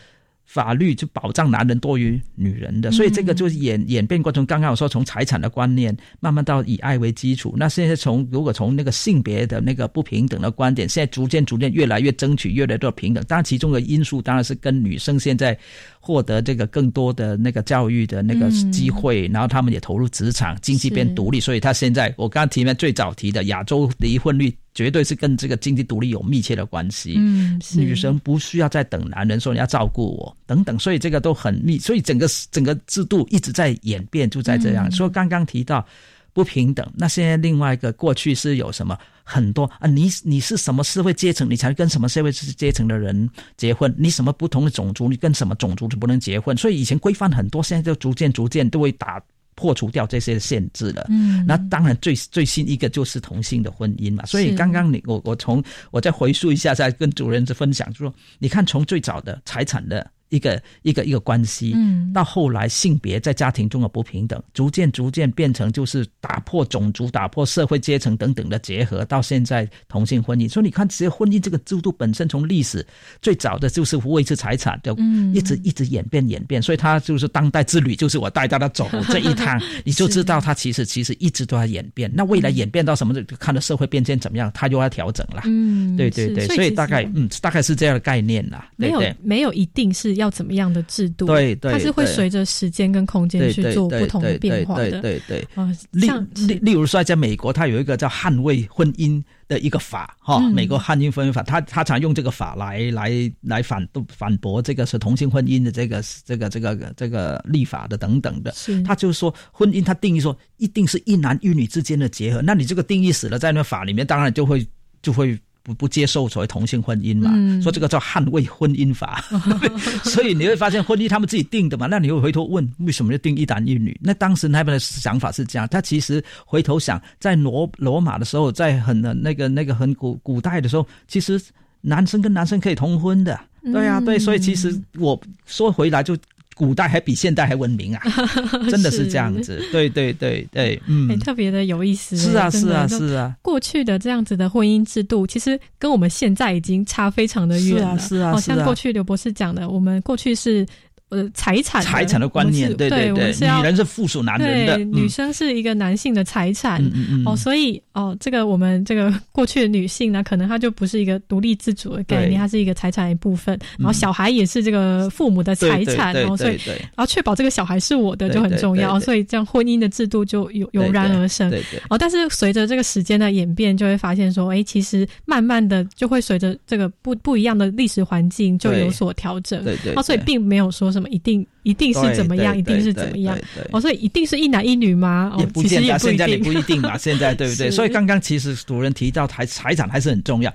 法律就保障男人多于女人的，所以这个就是演演变过程。刚刚我说从财产的观念慢慢到以爱为基础，那现在从如果从那个性别的那个不平等的观点，现在逐渐逐渐越来越争取越来越多平等。当然其中的因素当然是跟女生现在获得这个更多的那个教育的那个机会，然后他们也投入职场，经济变独立，所以他现在我刚刚提面最早提的亚洲离婚率。绝对是跟这个经济独立有密切的关系。嗯，女生不需要再等男人说你要照顾我等等，所以这个都很密。所以整个整个制度一直在演变，就在这样。所以刚刚提到不平等，那现在另外一个过去是有什么很多啊？你你是什么社会阶层，你才跟什么社会阶层的人结婚？你什么不同的种族，你跟什么种族就不能结婚？所以以前规范很多，现在就逐渐逐渐都会打。破除掉这些限制了，嗯，那当然最最新一个就是同性的婚姻嘛。所以刚刚你我我从我再回溯一下，再跟主人子分享，就说你看从最早的财产的。一个一个一个关系，嗯，到后来性别在家庭中的不平等，逐渐逐渐变成就是打破种族、打破社会阶层等等的结合，到现在同性婚姻。所以你看，其实婚姻这个制度本身从历史最早的就是维持财产的，嗯，一直一直演变演变。所以它就是当代之旅，就是我带大家走这一趟，你就知道它其实其实一直都在演变。那未来演变到什么？看到社会变迁怎么样，它就要调整了。嗯，对对对，所以大概嗯大概是这样的概念啦。没有没有一定是。要怎么样的制度？对对，它是会随着时间跟空间去做不同的变化的。对对对，例例例如说，在美国，它有一个叫捍卫婚姻的一个法哈，美国捍卫婚姻法，他他常用这个法来来来反反驳这个是同性婚姻的这个这个这个这个立法的等等的。是，他就是说婚姻，他定义说一定是一男一女之间的结合，那你这个定义死了，在那法里面，当然就会就会。不不接受所谓同性婚姻嘛？说这个叫捍卫婚姻法，(laughs) 所以你会发现婚姻他们自己定的嘛？那你会回头问，为什么要定一男一女？那当时那边的想法是这样，他其实回头想，在罗罗马的时候，在很那个那个很古古代的时候，其实男生跟男生可以同婚的，对啊，对，所以其实我说回来就。古代还比现代还文明啊，(laughs) 真的是这样子。对对对对，嗯，特别的有意思。是啊是啊是啊，过去的这样子的婚姻制度，其实跟我们现在已经差非常的远了。是啊是啊，像过去刘博士讲的，我们过去是。呃，财产财产的观念，对对对，女人是附属男人的，女生是一个男性的财产。哦，所以哦，这个我们这个过去的女性呢，可能她就不是一个独立自主的概念，她是一个财产一部分，然后小孩也是这个父母的财产，然后所以然后确保这个小孩是我的就很重要，所以这样婚姻的制度就油油然而生。哦，但是随着这个时间的演变，就会发现说，哎，其实慢慢的就会随着这个不不一样的历史环境就有所调整，对对，哦，所以并没有说什么一定一定是怎么样，一定是怎么样。哦，所以一定是一男一女吗？也不见得，现在也不一定嘛。(laughs) 现在对不对？所以刚刚其实主人提到财财产还是很重要。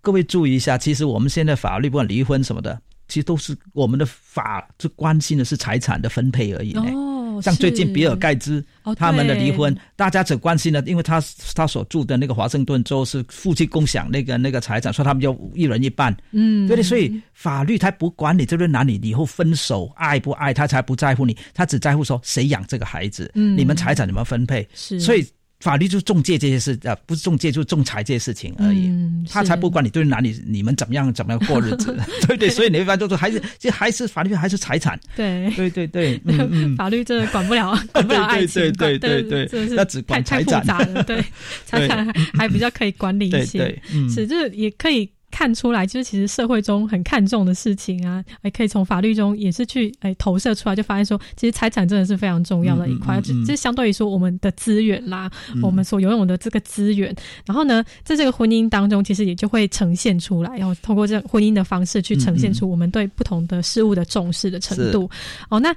各位注意一下，其实我们现在法律不管离婚什么的，其实都是我们的法就关心的是财产的分配而已。哦。像最近比尔盖茨他们的离婚，大家只关心的，因为他他所住的那个华盛顿州是夫妻共享那个那个财产，说他们就一人一半，嗯，对的，所以法律他不管你这对男女以后分手爱不爱，他才不在乎你，他只在乎说谁养这个孩子，嗯，你们财产怎么分配，是，所以。法律就是中介这些事啊，不是中介就是仲裁这些事情而已。他才不管你对哪里，你们怎么样怎么样过日子，(laughs) 对对。所以你一般都说还是这还是法律还是财产。对对对对，嗯嗯，(laughs) 法律这管不了 (laughs) 管不了爱情，对对对对，那只管财产。对，财产还比较可以管理一些，对，是这也可以。看出来，就是其实社会中很看重的事情啊，哎可以从法律中也是去诶投射出来，就发现说，其实财产真的是非常重要的一块，这这相对于说我们的资源啦，我们所拥有的这个资源，然后呢，在这个婚姻当中，其实也就会呈现出来，然后通过这婚姻的方式去呈现出我们对不同的事物的重视的程度。哦，那。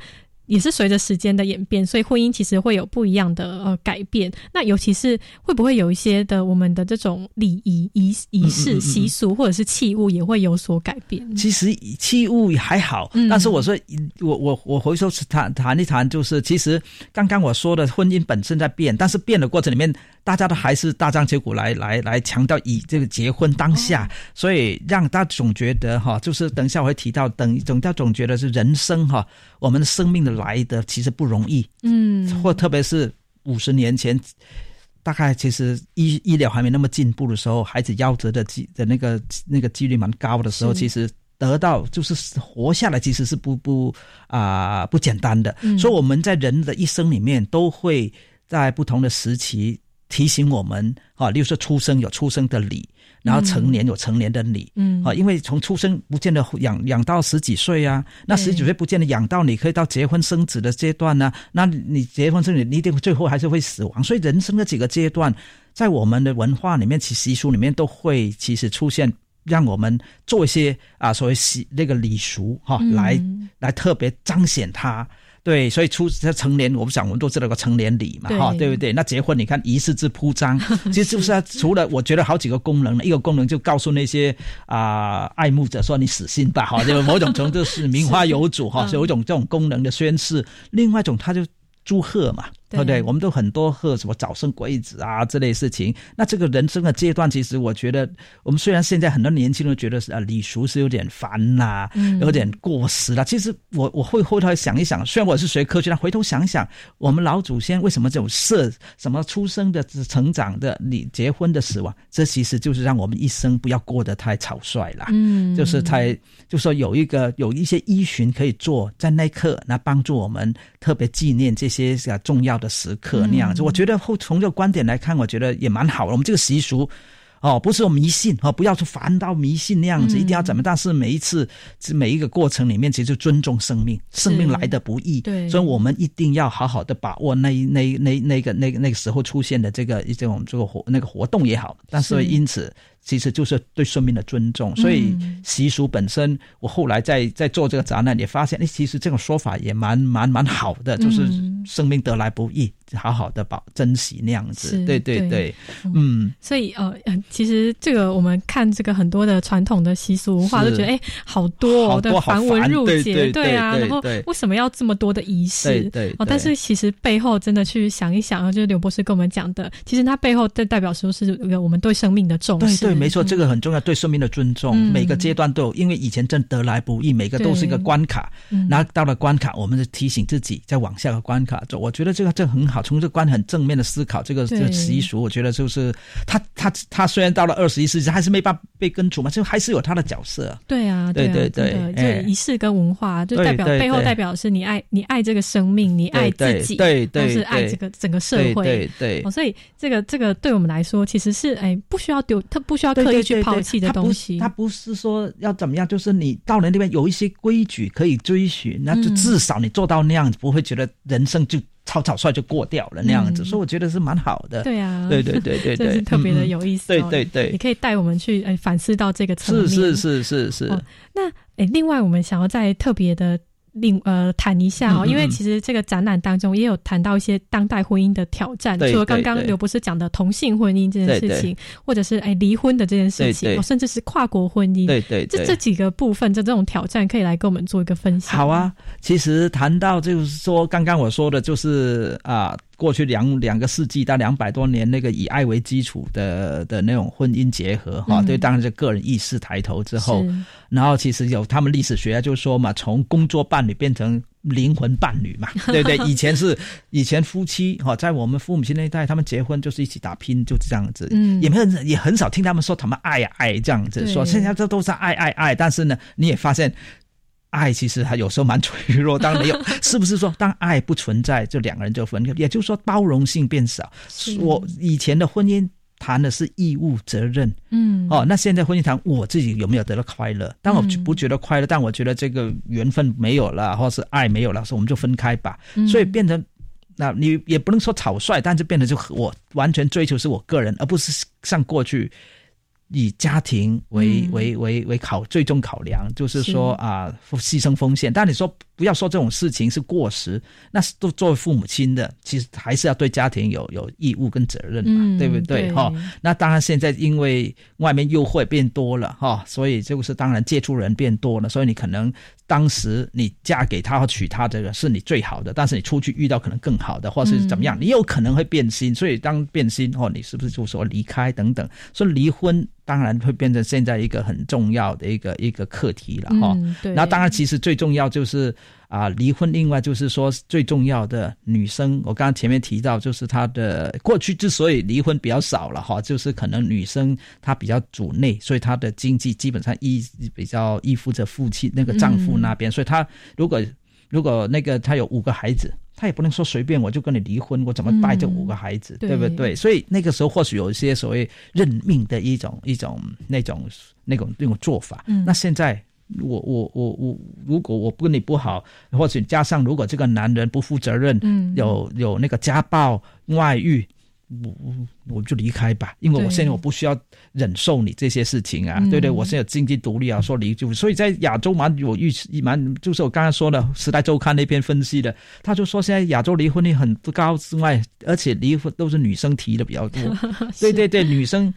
也是随着时间的演变，所以婚姻其实会有不一样的呃改变。那尤其是会不会有一些的我们的这种礼仪仪仪式习俗或者是器物也会有所改变？其实器物还好，但是我说我我我回头谈谈一谈，就是其实刚刚我说的婚姻本身在变，但是变的过程里面。大家都还是大张旗鼓来来来强调以这个结婚当下，所以让大家总觉得哈，就是等一下我会提到，等总叫总觉得是人生哈，我们的生命的来的其实不容易，嗯，或特别是五十年前，大概其实医医疗还没那么进步的时候，孩子夭折的几的那个那个几率蛮高的时候，其实得到就是活下来其实是不不啊不简单的，所以我们在人的一生里面都会在不同的时期。提醒我们啊，例如说出生有出生的礼，然后成年有成年的你，嗯。啊，因为从出生不见得养养到十几岁啊，那十几岁不见得养到你可以到结婚生子的阶段呢，那你结婚生子你一定最后还是会死亡，所以人生的几个阶段，在我们的文化里面、其习俗里面都会其实出现，让我们做一些啊所谓习那个礼俗哈，来来特别彰显它。对，所以出在成年，我们想我们都知道个成年礼嘛，哈，对不对？那结婚你看仪式之铺张，(laughs) 其实就是除了我觉得好几个功能，一个功能就告诉那些啊爱慕者说你死心吧，哈，就某种程度是名花有主哈，(laughs) 有一种这种功能的宣誓。另外一种，他就祝贺嘛。对不对？我们都很多贺什么早生贵子啊这类事情。那这个人生的阶段，其实我觉得，我们虽然现在很多年轻人觉得是啊礼俗是有点烦呐，有点过时了。其实我我会回头想一想，虽然我是学科学，但回头想想，我们老祖先为什么这种设什么出生的、成长的、你结婚的、死亡，这其实就是让我们一生不要过得太草率了。嗯，就是太就说有一个有一些依循可以做，在那一刻，那帮助我们特别纪念这些啊重要的。的时刻那样子，我觉得后从这个观点来看，我觉得也蛮好的。我们这个习俗，哦，不是说迷信哦，不要说烦到迷信那样子，一定要怎么？但是每一次每一个过程里面，其实尊重生命，生命来的不易，对，所以我们一定要好好的把握那那那那个那那个时候出现的这个这种这个活那个活动也好，但是因此。其实就是对生命的尊重，所以习俗本身，我后来在在做这个展览也发现，哎，其实这种说法也蛮蛮蛮好的，就是生命得来不易，好好的保珍惜那样子。对对对，嗯。所以呃，其实这个我们看这个很多的传统的习俗文化，都觉得哎，好多哦的繁文缛节，对啊，然后为什么要这么多的仪式？对哦，但是其实背后真的去想一想，就是刘博士跟我们讲的，其实它背后代代表说是一个我们对生命的重视。没错，这个很重要，对生命的尊重，每个阶段都有，因为以前真得来不易，每个都是一个关卡。然后到了关卡，我们就提醒自己再往下个关卡走。我觉得这个这很好，从这关很正面的思考，这个这个习俗，我觉得就是他他他虽然到了二十一世纪，还是没办法被根除嘛，就还是有他的角色。对啊，对对对，就仪式跟文化，就代表背后代表是你爱你爱这个生命，你爱自己，对对，是爱这个整个社会，对对。所以这个这个对我们来说，其实是哎不需要丢，他不需要刻意。去抛弃的东西，他不是说要怎么样，就是你到了那边有一些规矩可以追寻，那就至少你做到那样子，不会觉得人生就草草率就过掉了那样子，所以我觉得是蛮好的。对啊，对对对对对，是特别的有意思。对对对，你可以带我们去哎反思到这个层面。是是是是是。那哎，另外我们想要再特别的。另呃谈一下哦，因为其实这个展览当中也有谈到一些当代婚姻的挑战，除了刚刚刘博士讲的同性婚姻这件事情，或者是哎离婚的这件事情，甚至是跨国婚姻，对对，这这几个部分的这种挑战，可以来跟我们做一个分享。好啊，其实谈到就是说，刚刚我说的就是啊。过去两两个世纪到两百多年，那个以爱为基础的的那种婚姻结合，哈，对，当然是个人意识抬头之后，然后其实有他们历史学家就说嘛，从工作伴侣变成灵魂伴侣嘛，(laughs) 对不对？以前是以前夫妻哈，在我们父母亲那一代，他们结婚就是一起打拼，就是这样子，嗯，也没有也很少听他们说他们爱呀爱这样子，说现在这都是爱爱爱，但是呢，你也发现。爱其实还有时候蛮脆弱，当没有，(laughs) 是不是说当爱不存在，就两个人就分开？也就是说包容性变少。我以前的婚姻谈的是义务责任，嗯，哦，那现在婚姻谈我自己有没有得到快乐？但我不觉得快乐，但我觉得这个缘分没有了，或是爱没有了，所以我们就分开吧。所以变成，那你也不能说草率，但是变得就我完全追求是我个人，而不是像过去。以家庭为为为为考最终考量，就是说啊，牺牲风险。但你说不要说这种事情是过时，那是都作为父母亲的，其实还是要对家庭有有义务跟责任嘛，对不对？哈，那当然现在因为外面诱惑变多了哈，所以就是当然接触人变多了，所以你可能当时你嫁给他或娶他这个是你最好的，但是你出去遇到可能更好的，或是怎么样，你有可能会变心，所以当变心哦，你是不是就说离开等等？所以离婚。当然会变成现在一个很重要的一个一个课题了哈。那当然，其实最重要就是啊，离婚。另外就是说，最重要的女生，我刚刚前面提到，就是她的过去之所以离婚比较少了哈，就是可能女生她比较主内，所以她的经济基本上依比较依附着父亲那个丈夫那边，所以她如果如果那个她有五个孩子。他也不能说随便我就跟你离婚，我怎么带这五个孩子，对不对？所以那个时候或许有一些所谓认命的一种一种那种那种那种做法。那现在我我我我，如果我不跟你不好，或者加上如果这个男人不负责任，有有那个家暴外遇。我我我就离开吧，因为我现在我不需要忍受你这些事情啊，对不对？我现在经济独立啊，说离就，所以在亚洲蛮我预蛮，就是我刚才说的《时代周刊》那篇分析的，他就说现在亚洲离婚率很高之外，而且离婚都是女生提的比较多，(laughs) 对对对，女生。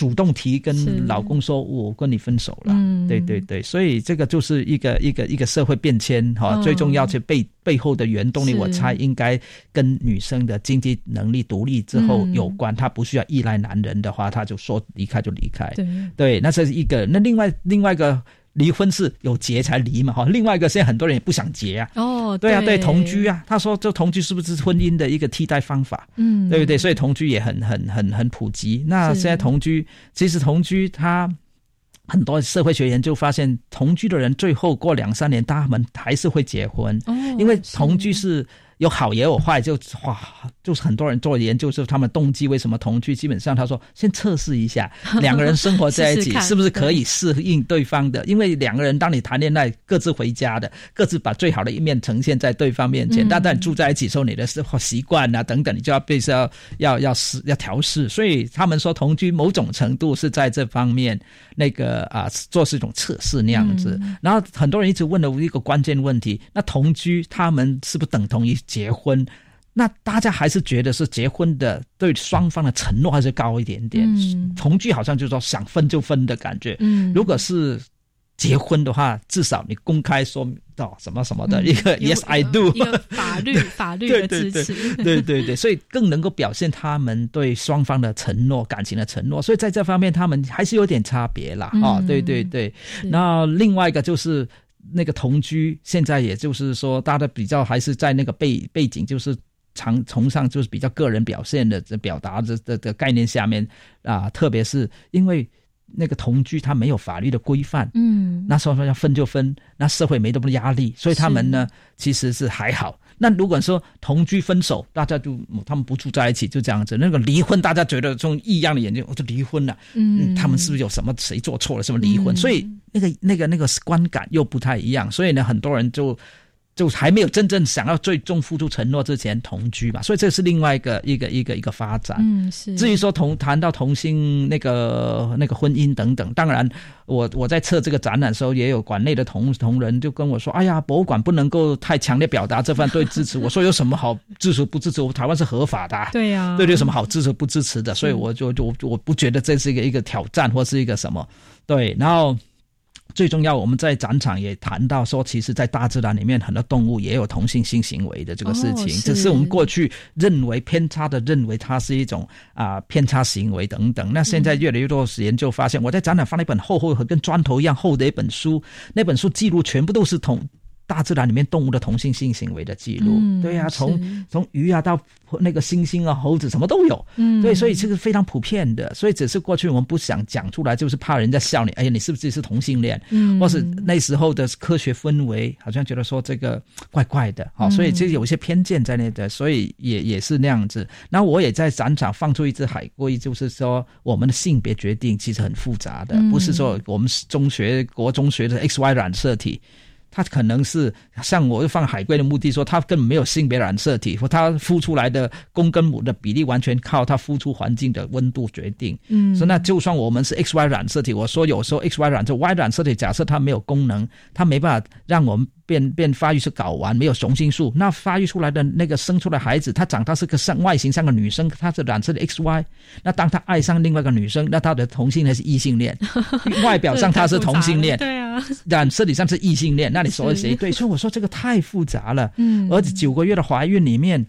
主动提跟老公说，我跟你分手了。嗯，对对对，所以这个就是一个一个一个社会变迁哈。最重要是背背后的原动力，我猜应该跟女生的经济能力独立之后有关。她不需要依赖男人的话，她就说离开就离开。对对，那这是一个。那另外另外一个。离婚是有结才离嘛哈，另外一个现在很多人也不想结啊。哦，对啊，对同居啊，他说这同居是不是婚姻的一个替代方法？嗯，对不对？所以同居也很很很很普及。那现在同居，其实同居，他很多社会学研究发现，同居的人最后过两三年，他们还是会结婚。哦，因为同居是。有好也有坏，就哇，就是很多人做研究，是他们动机为什么同居，基本上他说先测试一下 (laughs) 两个人生活在一起是不是可以适应对方的，因为两个人当你谈恋爱，各自回家的，各自把最好的一面呈现在对方面前，但当你住在一起时候，你的生活习惯啊等等，你就要必须要要要试要调试，所以他们说同居某种程度是在这方面那个啊做是一种测试那样子，然后很多人一直问的一个关键问题，那同居他们是不是等同于？结婚，那大家还是觉得是结婚的，对双方的承诺还是高一点点。同居好像就是说想分就分的感觉。嗯，如果是结婚的话，至少你公开说到什么什么的一个 Yes I do，一个法律 (laughs) 法律的支持。对对对，所以更能够表现他们对双方的承诺、感情的承诺。所以在这方面，他们还是有点差别啦。哦，对对对。那另外一个就是。那个同居，现在也就是说，大家比较还是在那个背背景，就是常崇尚就是比较个人表现的这表达的的的概念下面啊，特别是因为那个同居它没有法律的规范，嗯，那时候说要分就分，那社会没那么多压力，所以他们呢其实是还好。那如果说同居分手，大家就他们不住在一起，就这样子。那个离婚，大家觉得从异样的眼睛，我就离婚了。嗯，他们是不是有什么谁做错了，什么离婚？所以那个那个那个观感又不太一样。所以呢，很多人就。就还没有真正想要最终付出承诺之前同居嘛，所以这是另外一个一个一个一个发展。嗯，是。至于说同谈到同性那个那个婚姻等等，当然我我在测这个展览的时候，也有馆内的同同仁就跟我说：“哎呀，博物馆不能够太强烈表达这份对支持。”我说：“有什么好支持不支持？我台湾是合法的。”对呀，对，有什么好支持不支持的？所以我就就我不觉得这是一个一个挑战或是一个什么。对，然后。最重要，我们在展场也谈到说，其实，在大自然里面，很多动物也有同性性行为的这个事情，只是我们过去认为偏差的，认为它是一种啊偏差行为等等。那现在越来越多研究发现，我在展览放了一本厚厚和跟砖头一样厚的一本书，那本书记录全部都是同。大自然里面动物的同性性行为的记录，对呀，从从鱼啊到那个猩猩啊、猴子什么都有，嗯，对，所以这个非常普遍的，所以只是过去我们不想讲出来，就是怕人家笑你，哎呀，你是不是是同性恋？嗯，或是那时候的科学氛围好像觉得说这个怪怪的，好，所以其实有一些偏见在那的，所以也也是那样子。那我也在展场放出一只海龟，就是说我们的性别决定其实很复杂的，不是说我们中学国中学的 X Y 染色体。它可能是像我放海龟的目的，说他根本没有性别染色体，或他孵出来的公跟母的比例完全靠他孵出环境的温度决定。嗯，所以那就算我们是 X Y 染色体，我说有时候 X Y 染色 Y 染色体，假设它没有功能，它没办法让我们。变变发育是睾丸没有雄性素，那发育出来的那个生出来孩子，他长大是个像外形像个女生，他是染色的 X Y。那当他爱上另外一个女生，那他的同性还是异性恋？(laughs) 外表上他是同性恋，对啊，染色体上是异性恋。那你说谁对？所以我说这个太复杂了。嗯，而且九个月的怀孕里面，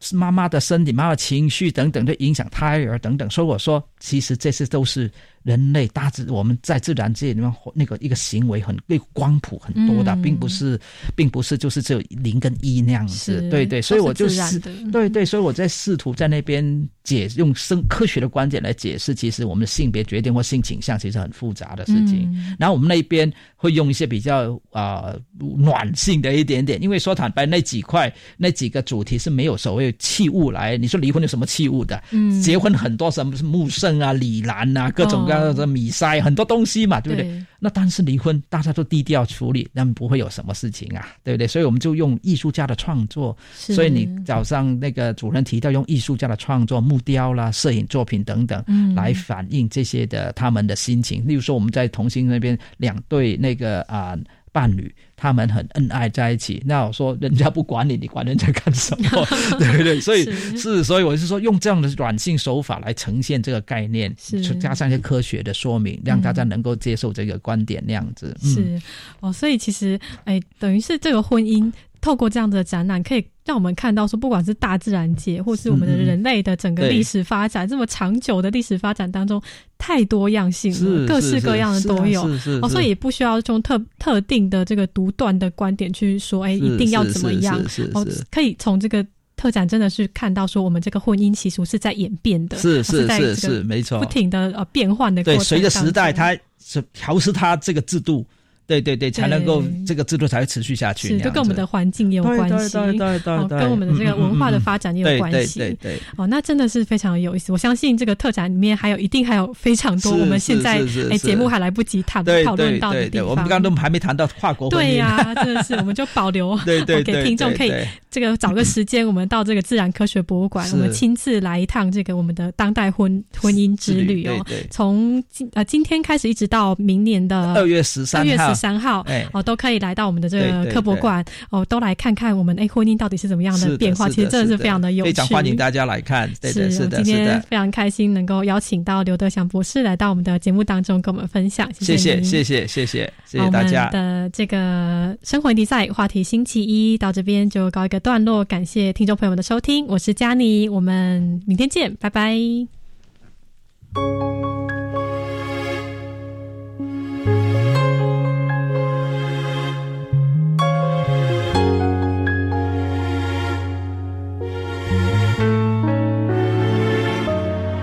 是妈妈的身体、妈妈情绪等等，都影响胎儿等等。所以我说，其实这些都是。人类大自我们在自然界里面那个一个行为很被光谱很多的，并不是，并不是就是只有零跟一那样子，对对，所以我就是对对，所以我在试图在那边解用生科学的观点来解释，其实我们的性别决定或性倾向其实很复杂的事情。然后我们那边会用一些比较啊暖性的一点点，因为说坦白那几块那几个主题是没有所谓器物来，你说离婚有什么器物的？嗯，结婚很多什么是木圣啊、李兰啊，各种各。呃，米塞很多东西嘛，对不对？那但是离婚，大家都低调处理，那不会有什么事情啊，对不对？所以我们就用艺术家的创作。所以你早上那个主任提到用艺术家的创作，木雕啦、摄影作品等等，来反映这些的他们的心情。例如说，我们在同心那边两对那个啊。伴侣他们很恩爱在一起，那我说人家不管你，你管人家干什么？(laughs) 对不对？所以是，所以我是说用这样的软性手法来呈现这个概念，是加上一些科学的说明，让大家能够接受这个观点那样子。是哦，所以其实哎，等于是这个婚姻。透过这样的展览，可以让我们看到说，不管是大自然界，或是我们的人类的整个历史发展，这么长久的历史发展当中，太多样性了，各式各样的都有。哦，所以也不需要从特特定的这个独断的观点去说，哎，一定要怎么样？哦，可以从这个特展真的是看到说，我们这个婚姻习俗是在演变的，是是是是没错，不停的呃变换的。对，随着时代，它是调试它这个制度。对对对，才能够这个制度才会持续下去。是，都跟我们的环境也有关系，对对对对，跟我们的这个文化的发展也有关系。对对对，哦，那真的是非常有意思。我相信这个特展里面还有一定还有非常多我们现在哎节目还来不及谈讨论到的地方。我们刚刚都还没谈到跨国婚姻。对呀，真的是，我们就保留 (laughs) 对对给听众可以这个找个时间，我们到这个自然科学博物馆，(laughs) 我们亲自来一趟这个我们的当代婚婚姻之旅哦。从今呃今天开始一直到明年的二月十三二月十三号哦都可以来到我们的这个科博馆哦都来看看我们哎婚姻到底是怎么样的变化其实真的是非常的有趣。非常欢迎大家来看是是的今天非常开心能够邀请到刘德祥博士来到我们的节目当中跟我们分享谢谢谢谢谢谢谢谢大家。的这个生活迪赛话题星期一到这边就告一个段落感谢听众朋友们的收听我是佳妮我们明天见拜拜。